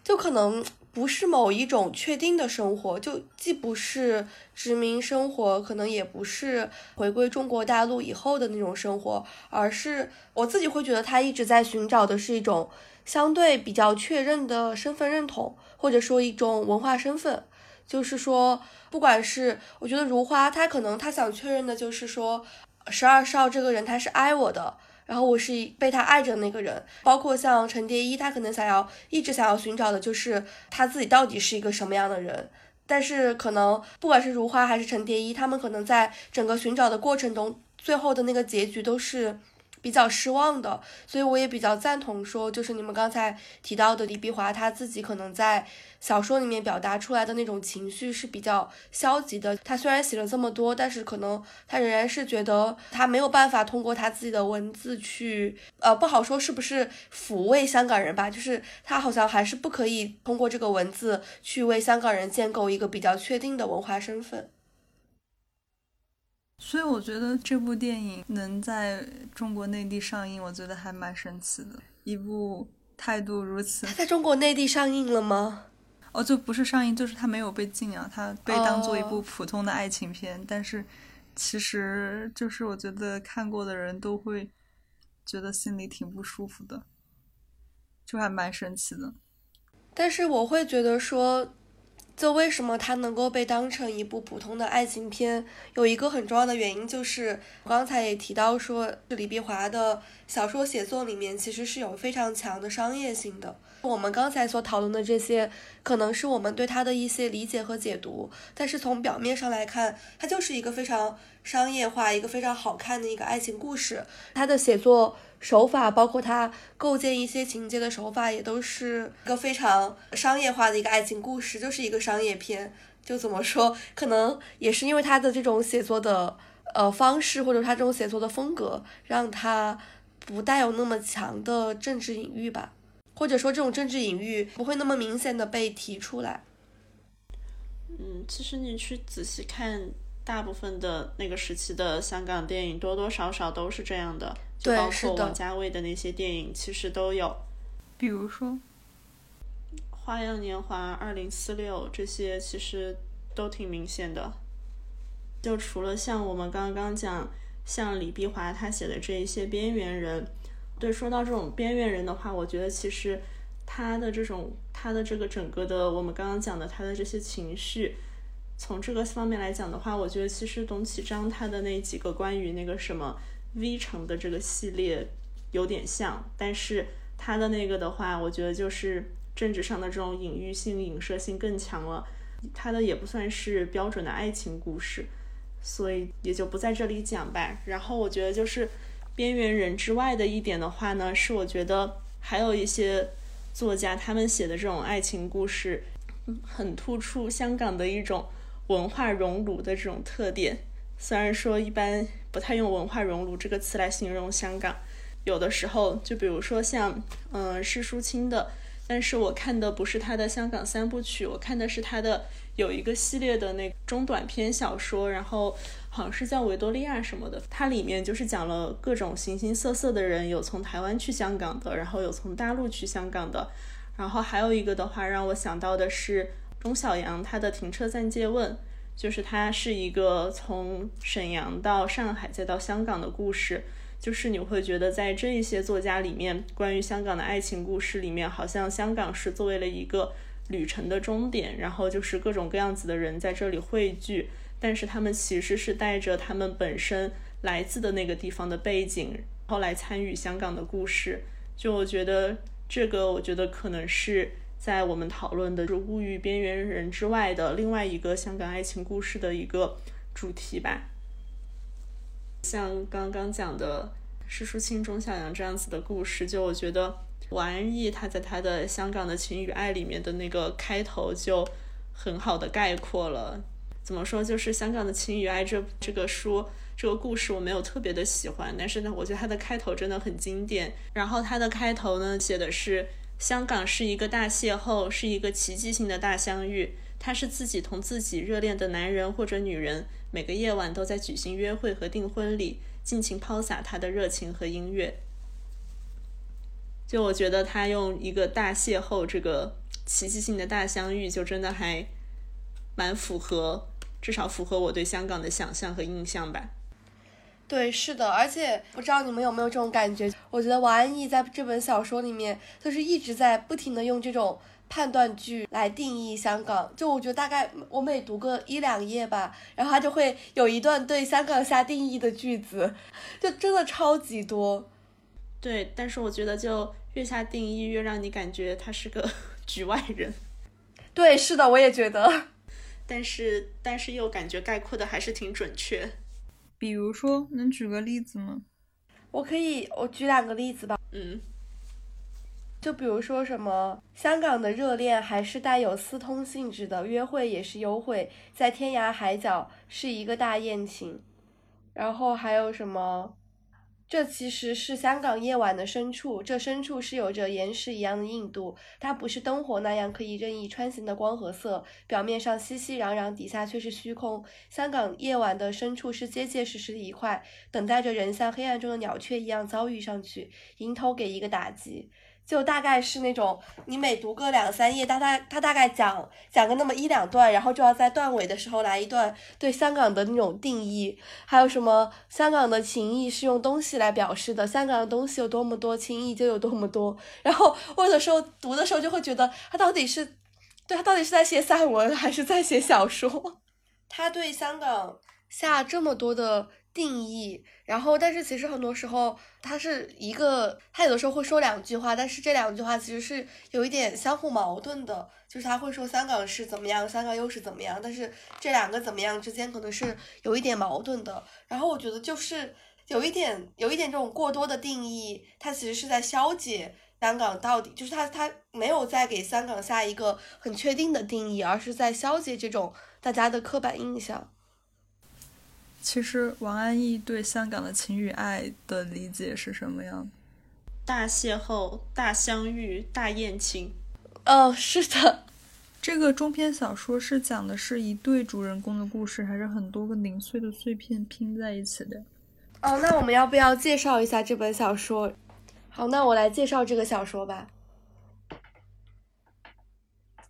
就可能。不是某一种确定的生活，就既不是殖民生活，可能也不是回归中国大陆以后的那种生活，而是我自己会觉得他一直在寻找的是一种相对比较确认的身份认同，或者说一种文化身份。就是说，不管是我觉得如花，他可能他想确认的就是说，十二少这个人他是爱我的。然后我是被他爱着的那个人，包括像陈蝶衣，他可能想要一直想要寻找的就是他自己到底是一个什么样的人。但是可能不管是如花还是陈蝶衣，他们可能在整个寻找的过程中，最后的那个结局都是。比较失望的，所以我也比较赞同说，就是你们刚才提到的李碧华，他自己可能在小说里面表达出来的那种情绪是比较消极的。他虽然写了这么多，但是可能他仍然是觉得他没有办法通过他自己的文字去，呃，不好说是不是抚慰香港人吧，就是他好像还是不可以通过这个文字去为香港人建构一个比较确定的文化身份。所以我觉得这部电影能在中国内地上映，我觉得还蛮神奇的。一部态度如此，它在中国内地上映了吗？哦，就不是上映，就是它没有被禁啊，它被当做一部普通的爱情片。但是，其实就是我觉得看过的人都会觉得心里挺不舒服的，就还蛮神奇的。但是我会觉得说。就为什么它能够被当成一部普通的爱情片，有一个很重要的原因，就是我刚才也提到说，李碧华的小说写作里面其实是有非常强的商业性的。我们刚才所讨论的这些，可能是我们对他的一些理解和解读，但是从表面上来看，它就是一个非常商业化、一个非常好看的一个爱情故事。他的写作。手法包括他构建一些情节的手法，也都是一个非常商业化的一个爱情故事，就是一个商业片。就怎么说，可能也是因为他的这种写作的呃方式，或者他这种写作的风格，让他不带有那么强的政治隐喻吧，或者说这种政治隐喻不会那么明显的被提出来。嗯，其实你去仔细看。大部分的那个时期的香港电影多多少少都是这样的，就包括王家卫的那些电影，其实都有。比如说《花样年华》《二零四六》这些，其实都挺明显的。就除了像我们刚刚讲，像李碧华他写的这一些边缘人，对，说到这种边缘人的话，我觉得其实他的这种他的这个整个的，我们刚刚讲的他的这些情绪。从这个方面来讲的话，我觉得其实董启章他的那几个关于那个什么 V 城的这个系列有点像，但是他的那个的话，我觉得就是政治上的这种隐喻性、影射性更强了。他的也不算是标准的爱情故事，所以也就不在这里讲吧。然后我觉得就是边缘人之外的一点的话呢，是我觉得还有一些作家他们写的这种爱情故事，很突出香港的一种。文化熔炉的这种特点，虽然说一般不太用“文化熔炉”这个词来形容香港，有的时候就比如说像，嗯，施淑清的《但是我看的不是他的香港三部曲，我看的是他的有一个系列的那中短篇小说，然后好像是叫维多利亚什么的，它里面就是讲了各种形形色色的人，有从台湾去香港的，然后有从大陆去香港的，然后还有一个的话让我想到的是钟晓阳他的停车暂借问，就是它是一个从沈阳到上海再到香港的故事。就是你会觉得，在这一些作家里面，关于香港的爱情故事里面，好像香港是作为了一个旅程的终点，然后就是各种各样子的人在这里汇聚，但是他们其实是带着他们本身来自的那个地方的背景，然后来参与香港的故事。就我觉得这个，我觉得可能是在我们讨论的是《物欲边缘人》之外的另外一个香港爱情故事的一个主题吧。像刚刚讲的施淑清、钟晓阳这样子的故事，就我觉得王安忆他在他的《香港的情与爱》里面的那个开头就很好的概括了。怎么说？就是《香港的情与爱》这这个书这个故事我没有特别的喜欢，但是呢，我觉得它的开头真的很经典。然后它的开头呢写的是香港是一个大邂逅，是一个奇迹性的大相遇。他是自己同自己热恋的男人或者女人。每个夜晚都在举行约会和订婚礼，尽情抛洒他的热情和音乐。就我觉得他用一个大邂逅这个奇迹性的大相遇，就真的还蛮符合，至少符合我对香港的想象和印象吧。对，是的，而且不知道你们有没有这种感觉？我觉得王安忆在这本小说里面，就是一直在不停的用这种。判断句来定义香港，就我觉得大概我每读个一两页吧，然后他就会有一段对香港下定义的句子，就真的超级多。对，但是我觉得就越下定义越让你感觉他是个 局外人。对，是的，我也觉得。但是但是又感觉概括的还是挺准确。比如说，能举个例子吗？我可以，我举两个例子吧。嗯。就比如说什么，香港的热恋还是带有私通性质的，约会也是幽会，在天涯海角是一个大宴请。然后还有什么，这其实是香港夜晚的深处，这深处是有着岩石一样的硬度，它不是灯火那样可以任意穿行的光和色，表面上熙熙攘攘，底下却是虚空。香港夜晚的深处是结结实实的一块，等待着人像黑暗中的鸟雀一样遭遇上去，迎头给一个打击。就大概是那种，你每读个两三页，大概他大概讲讲个那么一两段，然后就要在段尾的时候来一段对香港的那种定义，还有什么香港的情谊是用东西来表示的，香港的东西有多么多，情谊就有多么多。然后我有的时候读的时候就会觉得，他到底是对他到底是在写散文还是在写小说？他对香港下这么多的。定义，然后，但是其实很多时候，他是一个，他有的时候会说两句话，但是这两句话其实是有一点相互矛盾的，就是他会说香港是怎么样，香港又是怎么样，但是这两个怎么样之间可能是有一点矛盾的。然后我觉得就是有一点，有一点这种过多的定义，它其实是在消解香港到底，就是他他没有在给香港下一个很确定的定义，而是在消解这种大家的刻板印象。其实王安忆对香港的情与爱的理解是什么样？大邂逅、大相遇、大宴请。哦，是的。这个中篇小说是讲的是一对主人公的故事，还是很多个零碎的碎片拼在一起的？哦，那我们要不要介绍一下这本小说？好，那我来介绍这个小说吧。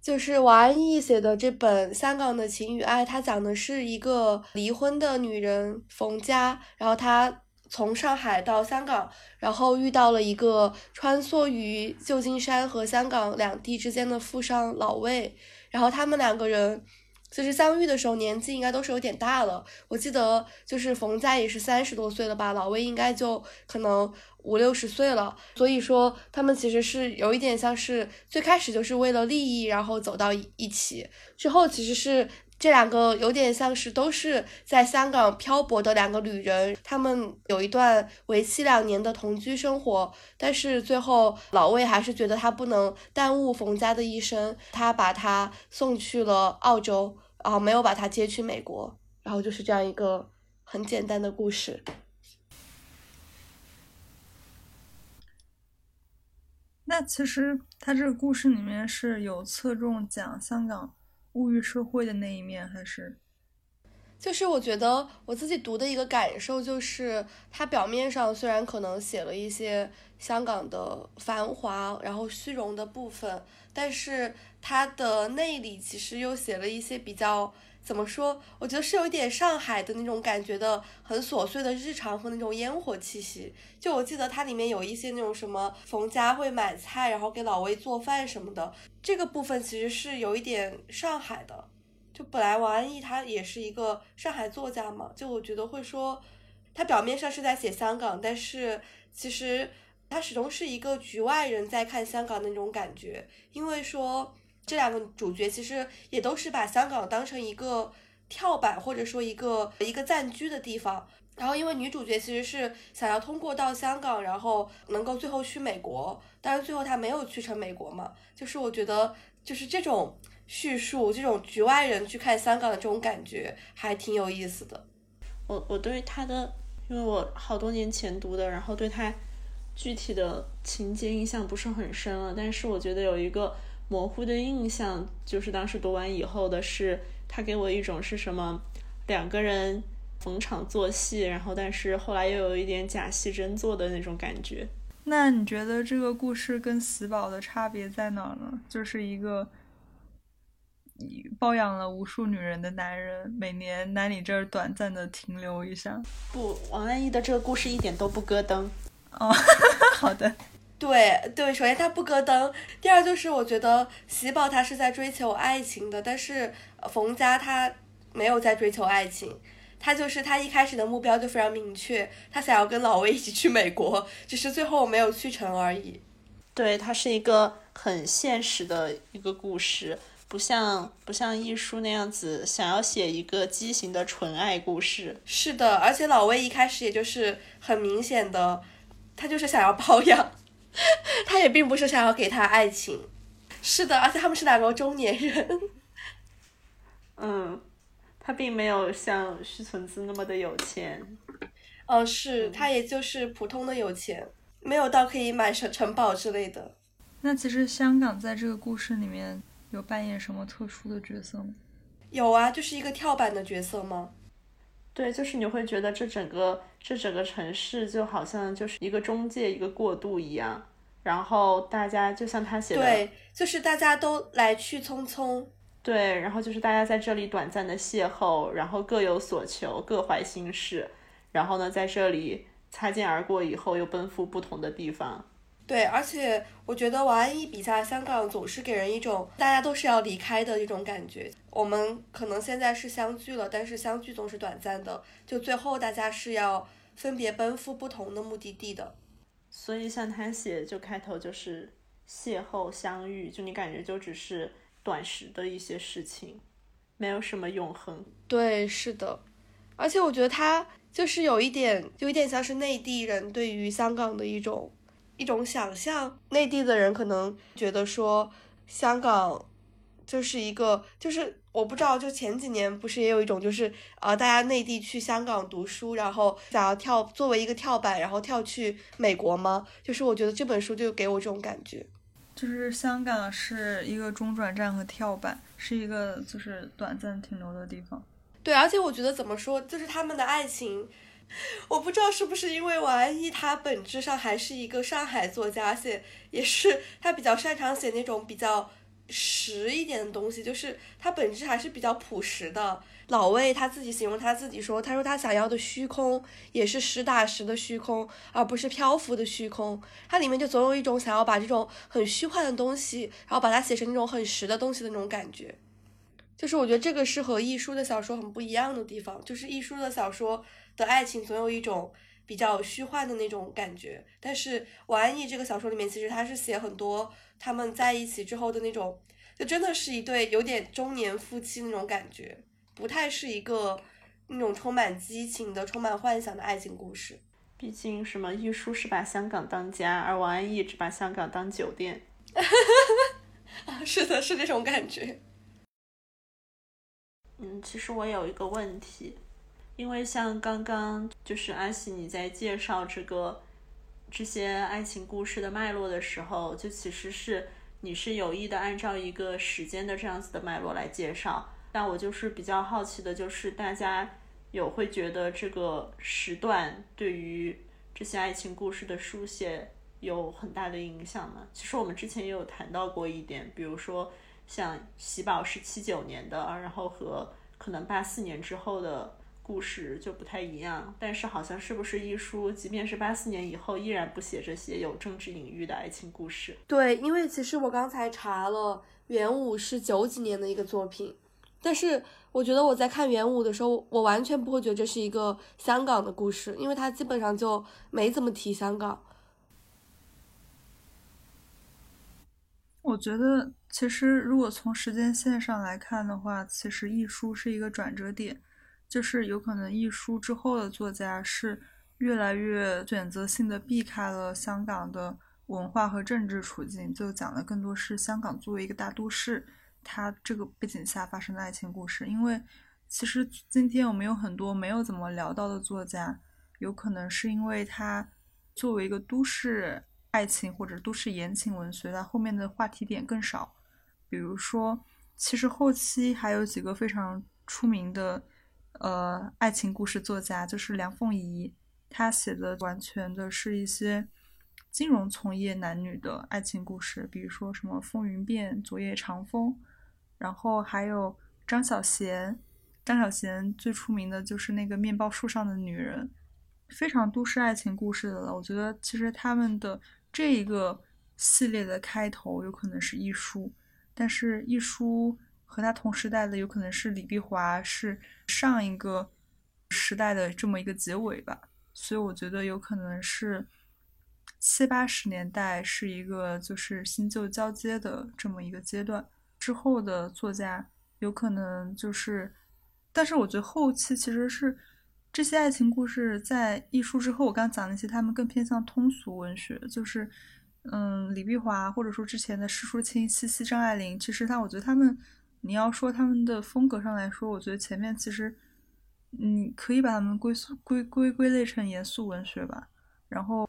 就是王安忆写的这本《香港的情与爱》，它讲的是一个离婚的女人冯佳，然后她从上海到香港，然后遇到了一个穿梭于旧金山和香港两地之间的富商老魏，然后他们两个人。就是相遇的时候年纪应该都是有点大了，我记得就是冯佳也是三十多岁了吧，老魏应该就可能五六十岁了，所以说他们其实是有一点像是最开始就是为了利益，然后走到一起，之后其实是这两个有点像是都是在香港漂泊的两个旅人，他们有一段为期两年的同居生活，但是最后老魏还是觉得他不能耽误冯家的一生，他把他送去了澳洲。然后没有把他接去美国，然后就是这样一个很简单的故事。那其实他这个故事里面是有侧重讲香港物欲社会的那一面，还是？就是我觉得我自己读的一个感受就是，他表面上虽然可能写了一些香港的繁华然后虚荣的部分，但是他的内里其实又写了一些比较。怎么说？我觉得是有一点上海的那种感觉的，很琐碎的日常和那种烟火气息。就我记得它里面有一些那种什么冯家会买菜，然后给老魏做饭什么的，这个部分其实是有一点上海的。就本来王安忆他也是一个上海作家嘛，就我觉得会说，他表面上是在写香港，但是其实他始终是一个局外人在看香港的那种感觉，因为说。这两个主角其实也都是把香港当成一个跳板，或者说一个一个暂居的地方。然后，因为女主角其实是想要通过到香港，然后能够最后去美国，但是最后她没有去成美国嘛。就是我觉得，就是这种叙述，这种局外人去看香港的这种感觉，还挺有意思的。我我对他的，因为我好多年前读的，然后对他具体的情节印象不是很深了。但是我觉得有一个。模糊的印象就是当时读完以后的是，他给我一种是什么两个人逢场作戏，然后但是后来又有一点假戏真做的那种感觉。那你觉得这个故事跟死宝的差别在哪呢？就是一个包养了无数女人的男人，每年来你这儿短暂的停留一下。不，王安忆的这个故事一点都不咯噔。哦，好的。对对，首先他不咯噔，第二就是我觉得喜宝他是在追求爱情的，但是冯家他没有在追求爱情，他就是他一开始的目标就非常明确，他想要跟老魏一起去美国，只是最后没有去成而已。对，它是一个很现实的一个故事，不像不像一书那样子想要写一个畸形的纯爱故事。是的，而且老魏一开始也就是很明显的，他就是想要包养。他也并不是想要给他爱情，是的，而且他们是两个中年人。嗯，他并没有像徐存姿那么的有钱。嗯，是他也就是普通的有钱，没有到可以买城城堡之类的。那其实香港在这个故事里面有扮演什么特殊的角色吗？有啊，就是一个跳板的角色吗？对，就是你会觉得这整个这整个城市就好像就是一个中介，一个过渡一样。然后大家就像他写的，对，就是大家都来去匆匆。对，然后就是大家在这里短暂的邂逅，然后各有所求，各怀心事。然后呢，在这里擦肩而过以后，又奔赴不同的地方。对，而且我觉得王安忆笔下香港总是给人一种大家都是要离开的一种感觉。我们可能现在是相聚了，但是相聚总是短暂的，就最后大家是要分别奔赴不同的目的地的。所以像他写就开头就是邂逅相遇，就你感觉就只是短时的一些事情，没有什么永恒。对，是的，而且我觉得他就是有一点，有一点像是内地人对于香港的一种一种想象。内地的人可能觉得说香港就是一个就是。我不知道，就前几年不是也有一种，就是呃，大家内地去香港读书，然后想要跳作为一个跳板，然后跳去美国吗？就是我觉得这本书就给我这种感觉，就是香港是一个中转站和跳板，是一个就是短暂停留的地方。对，而且我觉得怎么说，就是他们的爱情，我不知道是不是因为王安忆他本质上还是一个上海作家，而且也是他比较擅长写那种比较。实一点的东西，就是他本质还是比较朴实的。老魏他自己形容他自己说，他说他想要的虚空也是实打实的虚空，而不是漂浮的虚空。它里面就总有一种想要把这种很虚幻的东西，然后把它写成那种很实的东西的那种感觉。就是我觉得这个是和艺术的小说很不一样的地方，就是艺术的小说的爱情总有一种比较虚幻的那种感觉，但是王安忆这个小说里面其实他是写很多。他们在一起之后的那种，就真的是一对有点中年夫妻那种感觉，不太是一个那种充满激情的、充满幻想的爱情故事。毕竟什么，玉书是把香港当家，而王安忆只把香港当酒店。是的，是这种感觉。嗯，其实我有一个问题，因为像刚刚就是阿喜你在介绍这个。这些爱情故事的脉络的时候，就其实是你是有意的按照一个时间的这样子的脉络来介绍。但我就是比较好奇的，就是大家有会觉得这个时段对于这些爱情故事的书写有很大的影响吗？其实我们之前也有谈到过一点，比如说像喜宝是七九年的，然后和可能八四年之后的。故事就不太一样，但是好像是不是一书，即便是八四年以后，依然不写这些有政治隐喻的爱情故事。对，因为其实我刚才查了，元武是九几年的一个作品，但是我觉得我在看元武的时候，我完全不会觉得这是一个香港的故事，因为他基本上就没怎么提香港。我觉得其实如果从时间线上来看的话，其实一书是一个转折点。就是有可能一书之后的作家是越来越选择性的避开了香港的文化和政治处境，就讲的更多是香港作为一个大都市，它这个背景下发生的爱情故事。因为其实今天我们有很多没有怎么聊到的作家，有可能是因为他作为一个都市爱情或者都市言情文学，它后面的话题点更少。比如说，其实后期还有几个非常出名的。呃，爱情故事作家就是梁凤仪，她写的完全的是一些金融从业男女的爱情故事，比如说什么《风云变》《昨夜长风》，然后还有张小娴，张小娴最出名的就是那个面包树上的女人，非常都市爱情故事的了。我觉得其实他们的这一个系列的开头有可能是一书，但是一书。和他同时代的有可能是李碧华，是上一个时代的这么一个结尾吧，所以我觉得有可能是七八十年代是一个就是新旧交接的这么一个阶段，之后的作家有可能就是，但是我觉得后期其实是这些爱情故事在艺术之后，我刚讲那些他们更偏向通俗文学，就是嗯李碧华或者说之前的施淑清、西西、张爱玲，其实他我觉得他们。你要说他们的风格上来说，我觉得前面其实，你可以把他们归宿归归归类成严肃文学吧。然后，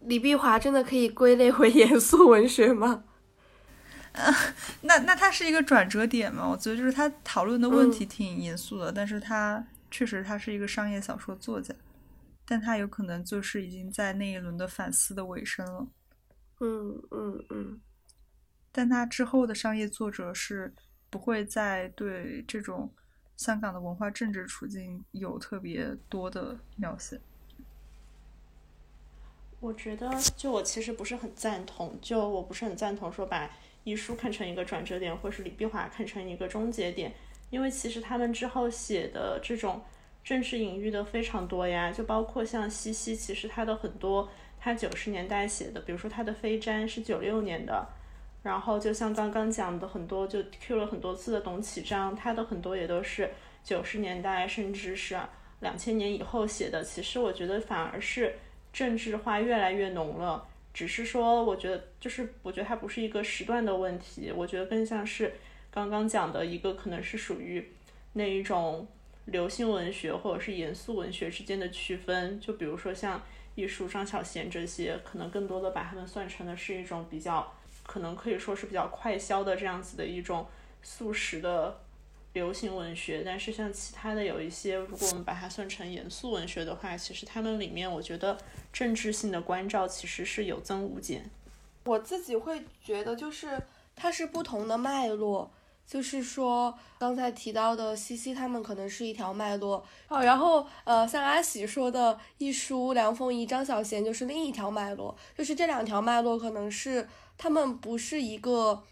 李碧华真的可以归类为严肃文学吗？啊，那那他是一个转折点嘛？我觉得就是他讨论的问题挺严肃的，但是他确实他是一个商业小说作家，但他有可能就是已经在那一轮的反思的尾声了。嗯嗯嗯，但他之后的商业作者是。不会再对这种香港的文化政治处境有特别多的描写。我觉得，就我其实不是很赞同，就我不是很赞同说把遗书看成一个转折点，或是李碧华看成一个终结点，因为其实他们之后写的这种政治隐喻的非常多呀，就包括像西西，其实他的很多他九十年代写的，比如说他的《飞毡》是九六年的。然后就像刚刚讲的很多，就 Q 了很多次的董启章，他的很多也都是九十年代甚至是两千年以后写的。其实我觉得反而是政治化越来越浓了，只是说我觉得就是我觉得它不是一个时段的问题，我觉得更像是刚刚讲的一个可能是属于那一种流行文学或者是严肃文学之间的区分。就比如说像艺术张小娴这些，可能更多的把他们算成的是一种比较。可能可以说是比较快消的这样子的一种速食的流行文学，但是像其他的有一些，如果我们把它算成严肃文学的话，其实他们里面我觉得政治性的关照其实是有增无减。我自己会觉得就是它是不同的脉络，就是说刚才提到的西西他们可能是一条脉络，哦，然后呃像阿喜说的一书梁凤仪张小娴就是另一条脉络，就是这两条脉络可能是。他们不是一个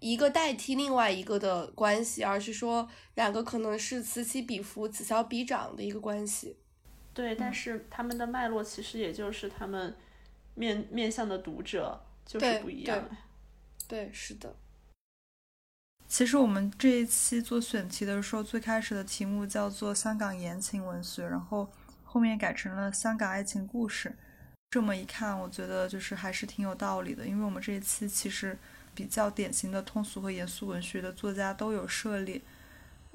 一个代替另外一个的关系，而是说两个可能是此起彼伏、此消彼长的一个关系。对，但是他们的脉络其实也就是他们面面向的读者就是不一样。对，是的。其实我们这一期做选题的时候，最开始的题目叫做“香港言情文学”，然后后面改成了“香港爱情故事”。这么一看，我觉得就是还是挺有道理的，因为我们这一期其实比较典型的通俗和严肃文学的作家都有涉猎。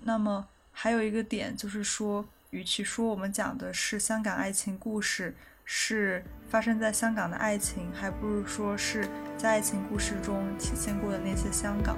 那么还有一个点就是说，与其说我们讲的是香港爱情故事，是发生在香港的爱情，还不如说是在爱情故事中体现过的那些香港。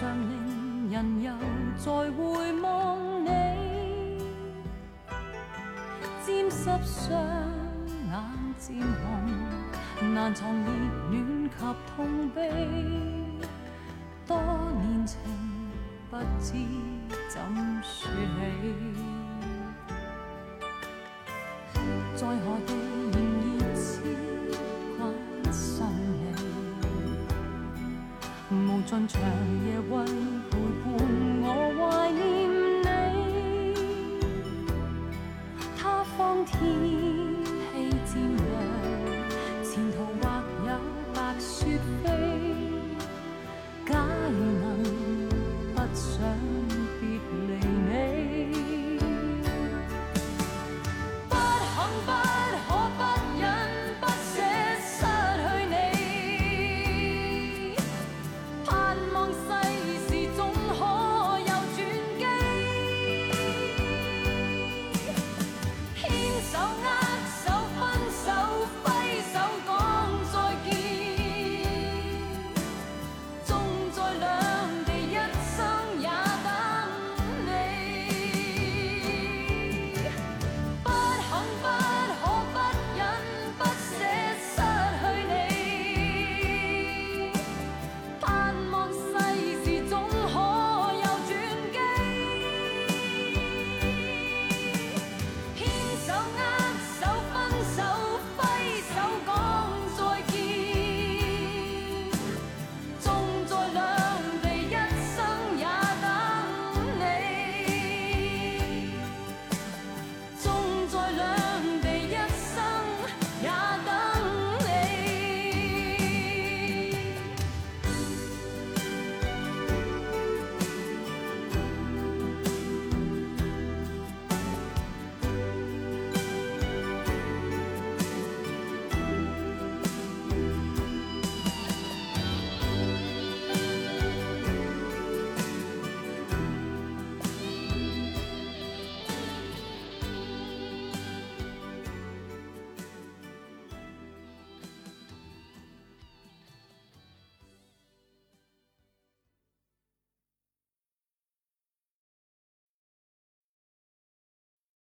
常令人又再回望你，沾湿双眼渐红，难藏热暖及痛悲。多年情不知怎说起，在何地？